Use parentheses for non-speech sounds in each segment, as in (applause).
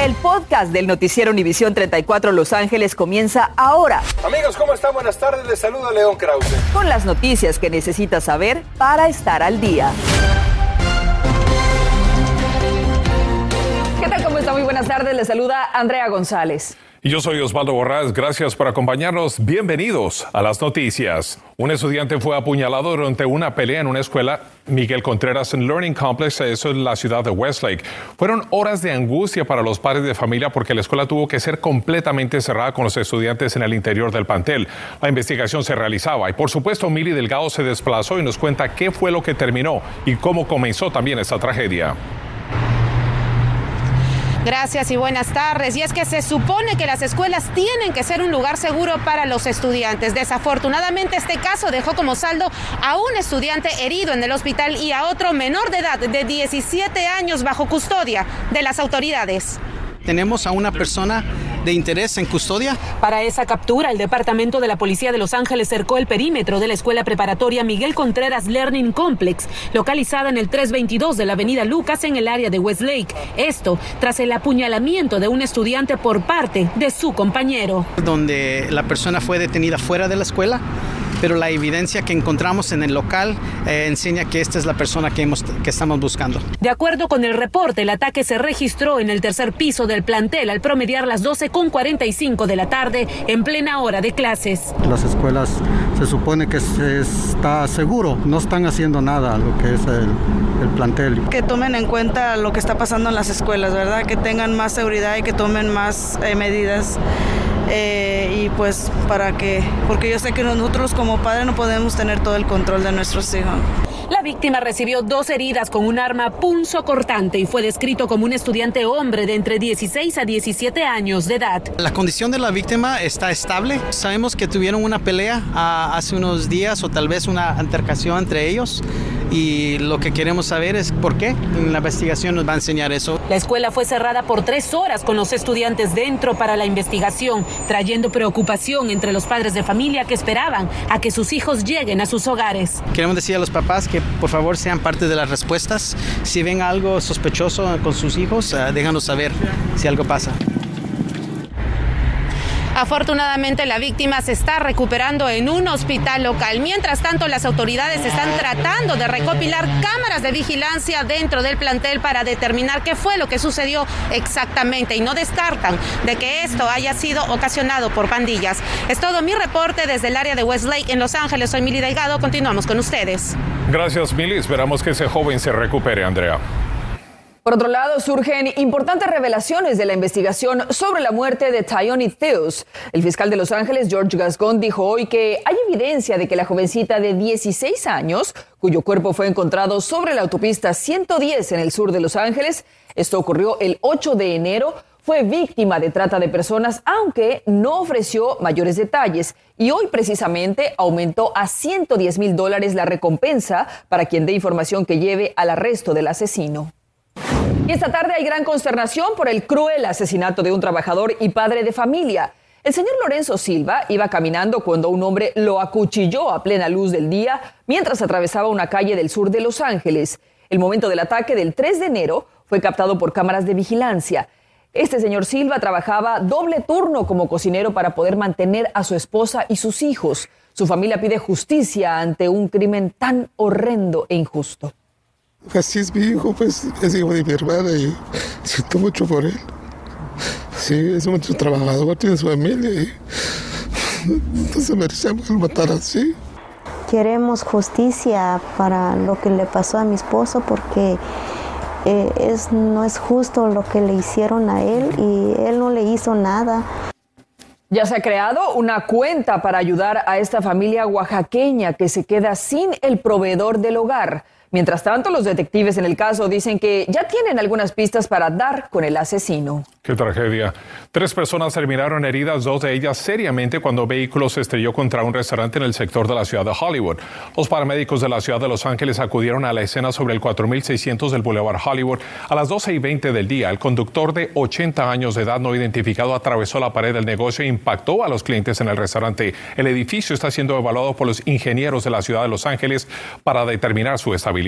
El podcast del noticiero Univisión 34 Los Ángeles comienza ahora. Amigos, ¿cómo están? Buenas tardes. Les saluda León Krause. Con las noticias que necesitas saber para estar al día. ¿Qué tal? ¿Cómo está? Muy buenas tardes. Les saluda Andrea González. Y yo soy Osvaldo Borrás, gracias por acompañarnos. Bienvenidos a las noticias. Un estudiante fue apuñalado durante una pelea en una escuela Miguel Contreras en Learning Complex, eso es la ciudad de Westlake. Fueron horas de angustia para los padres de familia porque la escuela tuvo que ser completamente cerrada con los estudiantes en el interior del plantel. La investigación se realizaba y por supuesto Mili Delgado se desplazó y nos cuenta qué fue lo que terminó y cómo comenzó también esta tragedia. Gracias y buenas tardes. Y es que se supone que las escuelas tienen que ser un lugar seguro para los estudiantes. Desafortunadamente este caso dejó como saldo a un estudiante herido en el hospital y a otro menor de edad de 17 años bajo custodia de las autoridades. Tenemos a una persona de interés en custodia. Para esa captura, el Departamento de la Policía de Los Ángeles cercó el perímetro de la escuela preparatoria Miguel Contreras Learning Complex, localizada en el 322 de la Avenida Lucas en el área de Westlake. Esto tras el apuñalamiento de un estudiante por parte de su compañero. Donde la persona fue detenida fuera de la escuela pero la evidencia que encontramos en el local eh, enseña que esta es la persona que, hemos, que estamos buscando. De acuerdo con el reporte, el ataque se registró en el tercer piso del plantel al promediar las 12.45 de la tarde en plena hora de clases. Las escuelas se supone que se está seguro, no están haciendo nada lo que es el, el plantel. Que tomen en cuenta lo que está pasando en las escuelas, ¿verdad? Que tengan más seguridad y que tomen más eh, medidas. Eh, y pues para que, porque yo sé que nosotros como padres no podemos tener todo el control de nuestros hijos. La víctima recibió dos heridas con un arma punzo cortante y fue descrito como un estudiante hombre de entre 16 a 17 años de edad. La condición de la víctima está estable. Sabemos que tuvieron una pelea ah, hace unos días o tal vez una altercación entre ellos y lo que queremos saber es por qué. La investigación nos va a enseñar eso. La escuela fue cerrada por tres horas con los estudiantes dentro para la investigación, trayendo preocupación entre los padres de familia que esperaban a que sus hijos lleguen a sus hogares. Queremos decir a los papás que por favor sean parte de las respuestas. Si ven algo sospechoso con sus hijos, uh, déjanos saber si algo pasa. Afortunadamente la víctima se está recuperando en un hospital local. Mientras tanto, las autoridades están tratando de recopilar cámaras de vigilancia dentro del plantel para determinar qué fue lo que sucedió exactamente y no descartan de que esto haya sido ocasionado por pandillas. Es todo mi reporte desde el área de Westlake en Los Ángeles. Soy Mili Delgado. Continuamos con ustedes. Gracias, Mili. Esperamos que ese joven se recupere, Andrea. Por otro lado, surgen importantes revelaciones de la investigación sobre la muerte de Tyone Theus. El fiscal de Los Ángeles, George Gascon, dijo hoy que hay evidencia de que la jovencita de 16 años, cuyo cuerpo fue encontrado sobre la autopista 110 en el sur de Los Ángeles, esto ocurrió el 8 de enero, fue víctima de trata de personas, aunque no ofreció mayores detalles. Y hoy precisamente aumentó a 110 mil dólares la recompensa para quien dé información que lleve al arresto del asesino. Y esta tarde hay gran consternación por el cruel asesinato de un trabajador y padre de familia. El señor Lorenzo Silva iba caminando cuando un hombre lo acuchilló a plena luz del día mientras atravesaba una calle del sur de Los Ángeles. El momento del ataque del 3 de enero fue captado por cámaras de vigilancia. Este señor Silva trabajaba doble turno como cocinero para poder mantener a su esposa y sus hijos. Su familia pide justicia ante un crimen tan horrendo e injusto. Así es mi hijo, pues es hijo de mi hermana y siento mucho por él. Sí, es mucho trabajador, tiene su familia y entonces merecemos que lo matara así. Queremos justicia para lo que le pasó a mi esposo porque eh, es, no es justo lo que le hicieron a él y él no le hizo nada. Ya se ha creado una cuenta para ayudar a esta familia oaxaqueña que se queda sin el proveedor del hogar. Mientras tanto, los detectives en el caso dicen que ya tienen algunas pistas para dar con el asesino. Qué tragedia. Tres personas terminaron heridas, dos de ellas seriamente, cuando un vehículo se estrelló contra un restaurante en el sector de la ciudad de Hollywood. Los paramédicos de la ciudad de Los Ángeles acudieron a la escena sobre el 4600 del Boulevard Hollywood a las 12 y 20 del día. El conductor de 80 años de edad no identificado atravesó la pared del negocio e impactó a los clientes en el restaurante. El edificio está siendo evaluado por los ingenieros de la ciudad de Los Ángeles para determinar su estabilidad.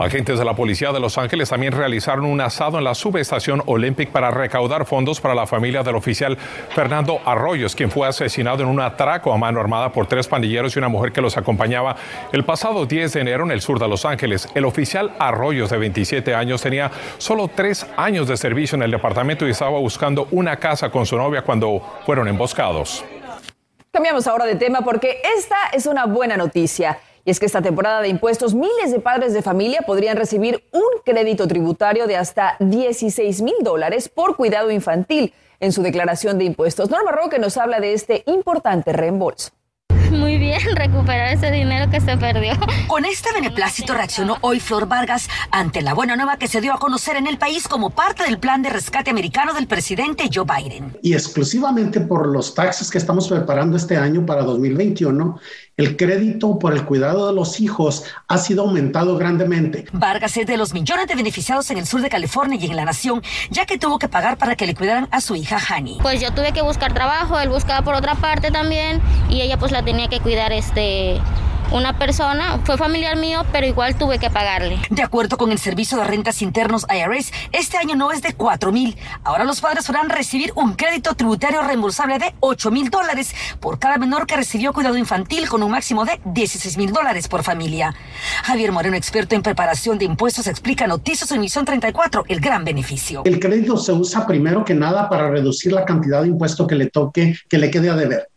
Agentes de la Policía de Los Ángeles también realizaron un asado en la subestación Olympic para recaudar fondos para la familia del oficial Fernando Arroyos, quien fue asesinado en un atraco a mano armada por tres pandilleros y una mujer que los acompañaba el pasado 10 de enero en el sur de Los Ángeles. El oficial Arroyos, de 27 años, tenía solo tres años de servicio en el departamento y estaba buscando una casa con su novia cuando fueron emboscados. Cambiamos ahora de tema porque esta es una buena noticia. Y es que esta temporada de impuestos, miles de padres de familia podrían recibir un crédito tributario de hasta 16 mil dólares por cuidado infantil en su declaración de impuestos. Norma Roque nos habla de este importante reembolso. (laughs) Muy bien, recuperar ese dinero que se perdió. Con este beneplácito reaccionó hoy Flor Vargas ante la buena nueva que se dio a conocer en el país como parte del plan de rescate americano del presidente Joe Biden. Y exclusivamente por los taxes que estamos preparando este año para 2021, el crédito por el cuidado de los hijos ha sido aumentado grandemente. Vargas es de los millones de beneficiados en el sur de California y en la nación, ya que tuvo que pagar para que le cuidaran a su hija Hani. Pues yo tuve que buscar trabajo, él buscaba por otra parte también y ella pues la tenía que cuidar este una persona, fue familiar mío, pero igual tuve que pagarle. De acuerdo con el Servicio de Rentas Internos IRS, este año no es de 4 mil. Ahora los padres podrán recibir un crédito tributario reembolsable de 8 mil dólares por cada menor que recibió cuidado infantil con un máximo de 16 mil dólares por familia. Javier Moreno, experto en preparación de impuestos, explica en Noticias Emisión 34 el gran beneficio. El crédito se usa primero que nada para reducir la cantidad de impuesto que le toque, que le quede a deber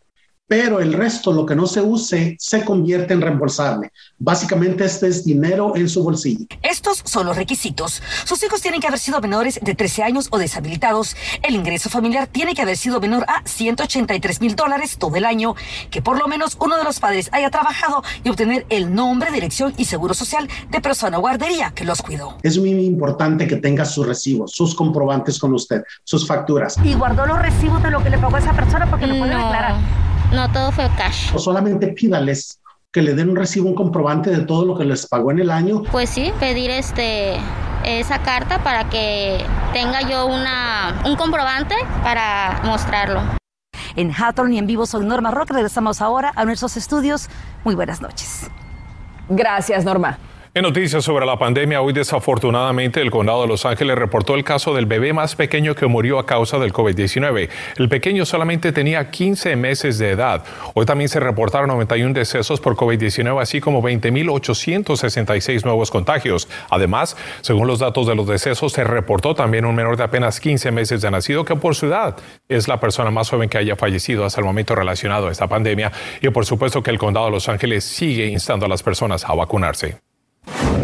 pero el resto, lo que no se use, se convierte en reembolsable. Básicamente este es dinero en su bolsillo. Estos son los requisitos. Sus hijos tienen que haber sido menores de 13 años o deshabilitados. El ingreso familiar tiene que haber sido menor a 183 mil dólares todo el año. Que por lo menos uno de los padres haya trabajado y obtener el nombre, dirección y seguro social de persona o guardería que los cuidó. Es muy importante que tenga sus recibos, sus comprobantes con usted, sus facturas. Y guardó los recibos de lo que le pagó a esa persona porque lo puede declarar. No, todo fue cash. O solamente pídales que le den un recibo, un comprobante de todo lo que les pagó en el año. Pues sí, pedir este esa carta para que tenga yo una, un comprobante para mostrarlo. En Hawthorne y en vivo soy Norma Rock. Regresamos ahora a nuestros estudios. Muy buenas noches. Gracias, Norma. En noticias sobre la pandemia, hoy desafortunadamente el condado de Los Ángeles reportó el caso del bebé más pequeño que murió a causa del COVID-19. El pequeño solamente tenía 15 meses de edad. Hoy también se reportaron 91 decesos por COVID-19, así como 20.866 nuevos contagios. Además, según los datos de los decesos, se reportó también un menor de apenas 15 meses de nacido que por su edad es la persona más joven que haya fallecido hasta el momento relacionado a esta pandemia. Y por supuesto que el condado de Los Ángeles sigue instando a las personas a vacunarse.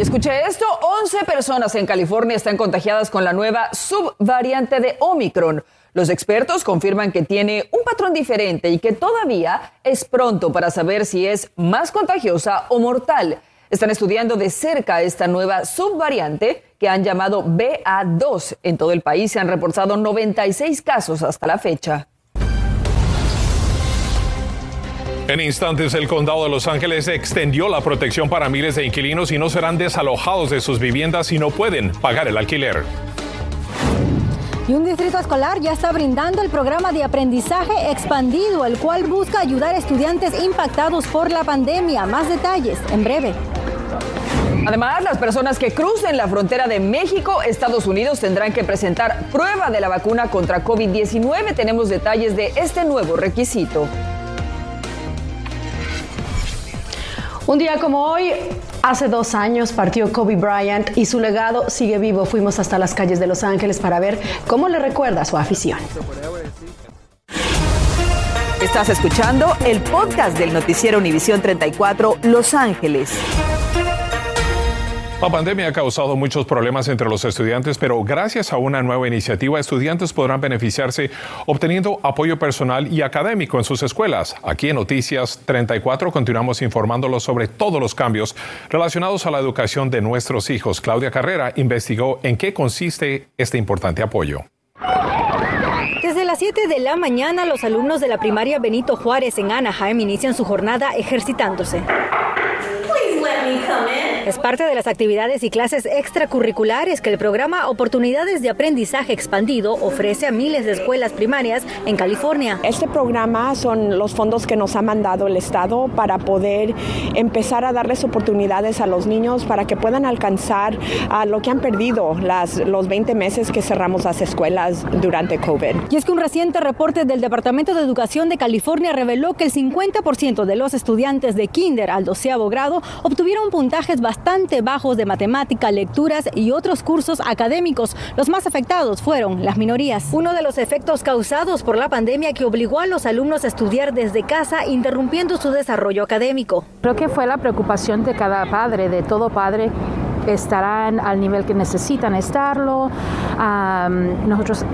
Escuché esto, 11 personas en California están contagiadas con la nueva subvariante de Omicron. Los expertos confirman que tiene un patrón diferente y que todavía es pronto para saber si es más contagiosa o mortal. Están estudiando de cerca esta nueva subvariante que han llamado BA2. En todo el país se han reportado 96 casos hasta la fecha. En instantes, el condado de Los Ángeles extendió la protección para miles de inquilinos y no serán desalojados de sus viviendas si no pueden pagar el alquiler. Y un distrito escolar ya está brindando el programa de aprendizaje expandido, el cual busca ayudar a estudiantes impactados por la pandemia. Más detalles en breve. Además, las personas que crucen la frontera de México, Estados Unidos, tendrán que presentar prueba de la vacuna contra COVID-19. Tenemos detalles de este nuevo requisito. Un día como hoy, hace dos años partió Kobe Bryant y su legado sigue vivo. Fuimos hasta las calles de Los Ángeles para ver cómo le recuerda su afición. Estás escuchando el podcast del noticiero Univisión 34 Los Ángeles. La pandemia ha causado muchos problemas entre los estudiantes, pero gracias a una nueva iniciativa, estudiantes podrán beneficiarse obteniendo apoyo personal y académico en sus escuelas. Aquí en Noticias 34 continuamos informándolos sobre todos los cambios relacionados a la educación de nuestros hijos. Claudia Carrera investigó en qué consiste este importante apoyo. Desde las 7 de la mañana, los alumnos de la primaria Benito Juárez en Anaheim inician su jornada ejercitándose. Es parte de las actividades y clases extracurriculares que el programa Oportunidades de Aprendizaje Expandido ofrece a miles de escuelas primarias en California. Este programa son los fondos que nos ha mandado el Estado para poder empezar a darles oportunidades a los niños para que puedan alcanzar a lo que han perdido las, los 20 meses que cerramos las escuelas durante COVID. Y es que un reciente reporte del Departamento de Educación de California reveló que el 50% de los estudiantes de kinder al doceavo grado obtuvieron puntajes bastante bajos de matemática, lecturas y otros cursos académicos. Los más afectados fueron las minorías. Uno de los efectos causados por la pandemia que obligó a los alumnos a estudiar desde casa, interrumpiendo su desarrollo académico. Creo que fue la preocupación de cada padre, de todo padre estarán al nivel que necesitan estarlo. nosotros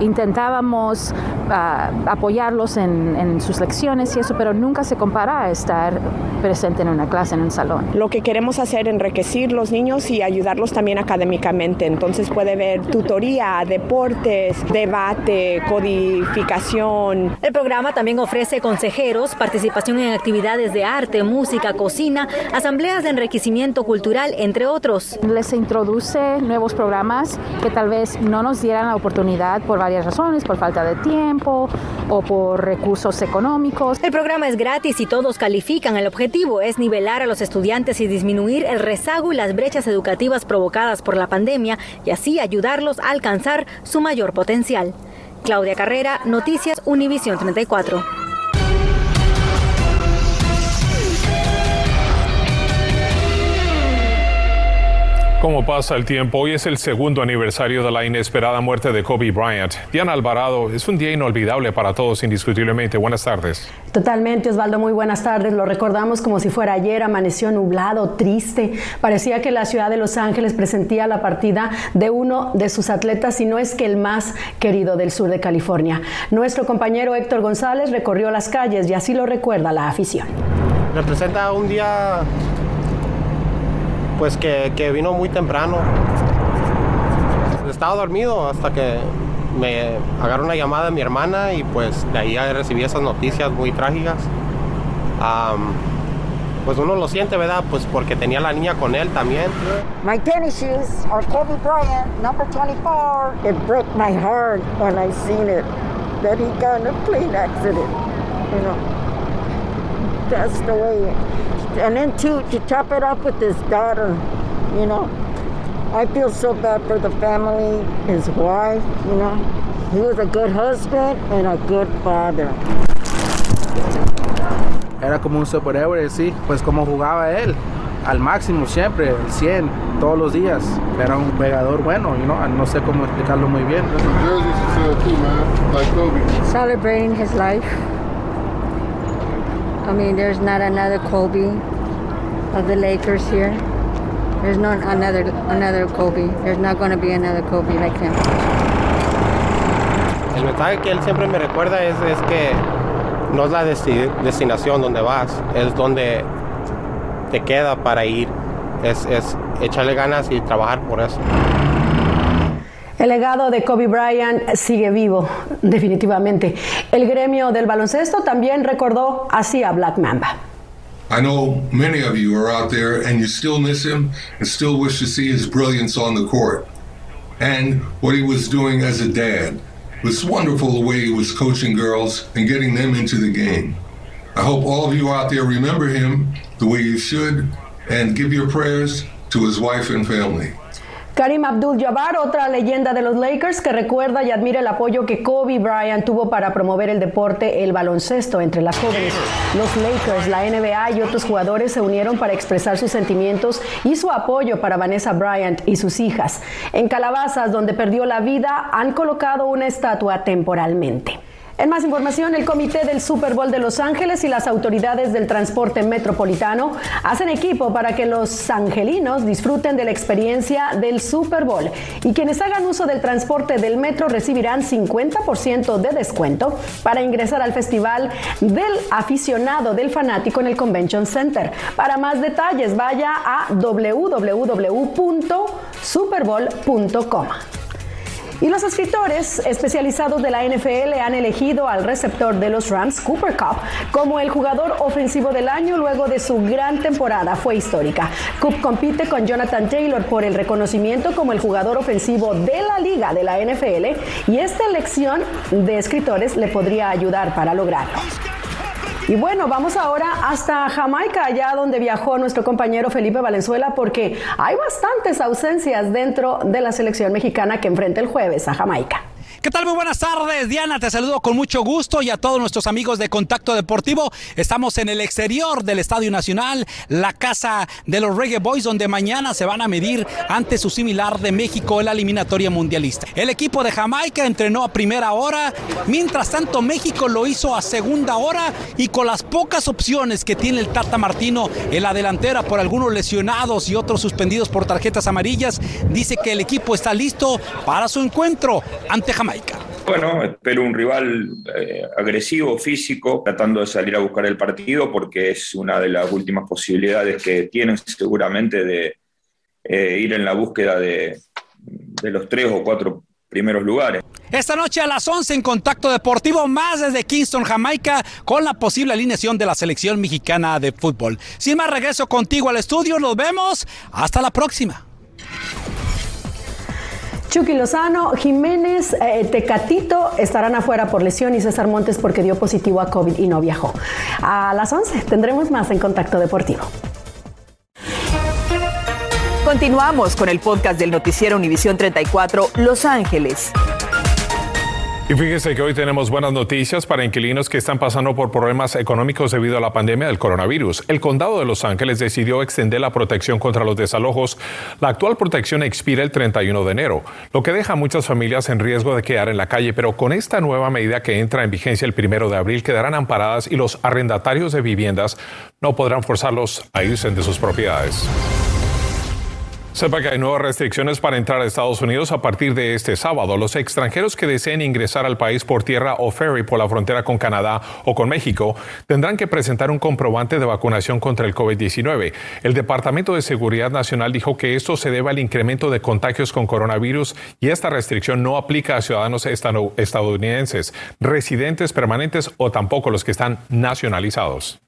intentábamos ah, apoyarlos en, sus lecciones y eso, pero nunca se compara a estar presente en una clase, en un salón. Lo que queremos hacer es enriquecer los niños y ayudarlos también académicamente. Entonces puede haber tutoría, deportes, debate, codificación. El programa también ofrece consejeros, participación en actividades de arte, música, cocina, asambleas de enriquecimiento cultural, entre otros. Les introduce nuevos programas que tal vez no nos dieran la oportunidad por varias razones, por falta de tiempo o por recursos económicos. El programa es gratis y todos califican. El objetivo es nivelar a los estudiantes y disminuir el rezago y las brechas educativas provocadas por la pandemia y así ayudarlos a alcanzar su mayor potencial. Claudia Carrera, Noticias Univisión 34. ¿Cómo pasa el tiempo? Hoy es el segundo aniversario de la inesperada muerte de Kobe Bryant. Diana Alvarado, es un día inolvidable para todos, indiscutiblemente. Buenas tardes. Totalmente, Osvaldo, muy buenas tardes. Lo recordamos como si fuera ayer, amaneció nublado, triste. Parecía que la ciudad de Los Ángeles presentía la partida de uno de sus atletas, si no es que el más querido del sur de California. Nuestro compañero Héctor González recorrió las calles y así lo recuerda la afición. Representa un día pues que, que vino muy temprano. Estaba dormido hasta que me agarró una llamada de mi hermana y pues de ahí recibí esas noticias muy trágicas. pues uno lo siente, ¿verdad? Pues porque tenía la niña con él también. My tennis shoes are Kobe Bryant, number 24. It broke my heart when I seen it, that he got in a plane accident, you know. That's the way and then to, to top it up with his daughter, you know. I feel so bad for the family, his wife, you know. He was a good husband and a good father. Era como un superhéroe, sí, pues como jugaba él, al máximo siempre, el 100, todos los días. Era un pegador bueno, you know? no sé cómo explicarlo muy bien. Celebrating his life. I mean, there's not another Kobe of the Lakers here. There's not another another Kobe. There's not going to be another Kobe like him. El mensaje que él siempre me recuerda es, es que no es la destinación donde vas, es donde te queda para ir. Es, es echarle ganas y trabajar por eso. El legado de Kobe Bryant sigue vivo, definitivamente. El gremio del baloncesto también recordó así a Black Mamba. I know many of you are out there and you still miss him and still wish to see his brilliance on the court and what he was doing as a dad. It was wonderful the way he was coaching girls and getting them into the game. I hope all of you out there remember him the way you should and give your prayers to his wife and family. Karim Abdul-Jabbar, otra leyenda de los Lakers que recuerda y admira el apoyo que Kobe Bryant tuvo para promover el deporte, el baloncesto entre las jóvenes. Los Lakers, la NBA y otros jugadores se unieron para expresar sus sentimientos y su apoyo para Vanessa Bryant y sus hijas. En Calabazas, donde perdió la vida, han colocado una estatua temporalmente. En más información, el Comité del Super Bowl de Los Ángeles y las autoridades del transporte metropolitano hacen equipo para que los angelinos disfruten de la experiencia del Super Bowl y quienes hagan uso del transporte del metro recibirán 50% de descuento para ingresar al festival del aficionado del fanático en el Convention Center. Para más detalles, vaya a www.superbowl.com. Y los escritores especializados de la NFL han elegido al receptor de los Rams, Cooper Cup, como el jugador ofensivo del año luego de su gran temporada. Fue histórica. Cup compite con Jonathan Taylor por el reconocimiento como el jugador ofensivo de la liga de la NFL y esta elección de escritores le podría ayudar para lograrlo. Y bueno, vamos ahora hasta Jamaica, allá donde viajó nuestro compañero Felipe Valenzuela, porque hay bastantes ausencias dentro de la selección mexicana que enfrenta el jueves a Jamaica. ¿Qué tal? Muy buenas tardes, Diana. Te saludo con mucho gusto y a todos nuestros amigos de Contacto Deportivo. Estamos en el exterior del Estadio Nacional, la casa de los Reggae Boys, donde mañana se van a medir ante su similar de México en la eliminatoria mundialista. El equipo de Jamaica entrenó a primera hora, mientras tanto México lo hizo a segunda hora y con las pocas opciones que tiene el Tata Martino en la delantera por algunos lesionados y otros suspendidos por tarjetas amarillas, dice que el equipo está listo para su encuentro ante Jamaica. Bueno, espero un rival eh, agresivo, físico, tratando de salir a buscar el partido porque es una de las últimas posibilidades que tienen seguramente de eh, ir en la búsqueda de, de los tres o cuatro primeros lugares. Esta noche a las 11 en Contacto Deportivo, más desde Kingston, Jamaica, con la posible alineación de la selección mexicana de fútbol. Sin más, regreso contigo al estudio. Nos vemos. Hasta la próxima. Chucky Lozano, Jiménez, eh, Tecatito estarán afuera por lesión y César Montes porque dio positivo a COVID y no viajó. A las 11 tendremos más en Contacto Deportivo. Continuamos con el podcast del noticiero Univisión 34 Los Ángeles. Y fíjese que hoy tenemos buenas noticias para inquilinos que están pasando por problemas económicos debido a la pandemia del coronavirus. El condado de Los Ángeles decidió extender la protección contra los desalojos. La actual protección expira el 31 de enero, lo que deja a muchas familias en riesgo de quedar en la calle, pero con esta nueva medida que entra en vigencia el primero de abril quedarán amparadas y los arrendatarios de viviendas no podrán forzarlos a irse de sus propiedades. Sepa que hay nuevas restricciones para entrar a Estados Unidos a partir de este sábado. Los extranjeros que deseen ingresar al país por tierra o ferry por la frontera con Canadá o con México tendrán que presentar un comprobante de vacunación contra el COVID-19. El Departamento de Seguridad Nacional dijo que esto se debe al incremento de contagios con coronavirus y esta restricción no aplica a ciudadanos estadounidenses, residentes permanentes o tampoco los que están nacionalizados.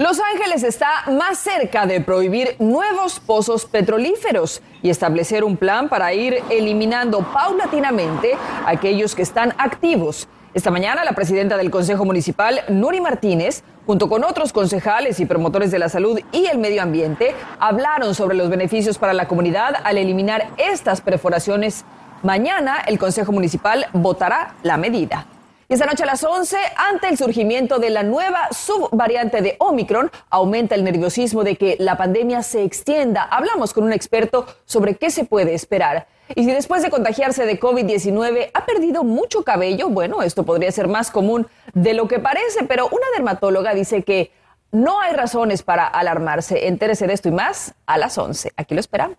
Los Ángeles está más cerca de prohibir nuevos pozos petrolíferos y establecer un plan para ir eliminando paulatinamente aquellos que están activos. Esta mañana la presidenta del Consejo Municipal, Nuri Martínez, junto con otros concejales y promotores de la salud y el medio ambiente, hablaron sobre los beneficios para la comunidad al eliminar estas perforaciones. Mañana el Consejo Municipal votará la medida. Y esta noche a las 11, ante el surgimiento de la nueva subvariante de Omicron, aumenta el nerviosismo de que la pandemia se extienda. Hablamos con un experto sobre qué se puede esperar. Y si después de contagiarse de COVID-19 ha perdido mucho cabello, bueno, esto podría ser más común de lo que parece, pero una dermatóloga dice que no hay razones para alarmarse. Entérese de esto y más a las 11. Aquí lo esperamos.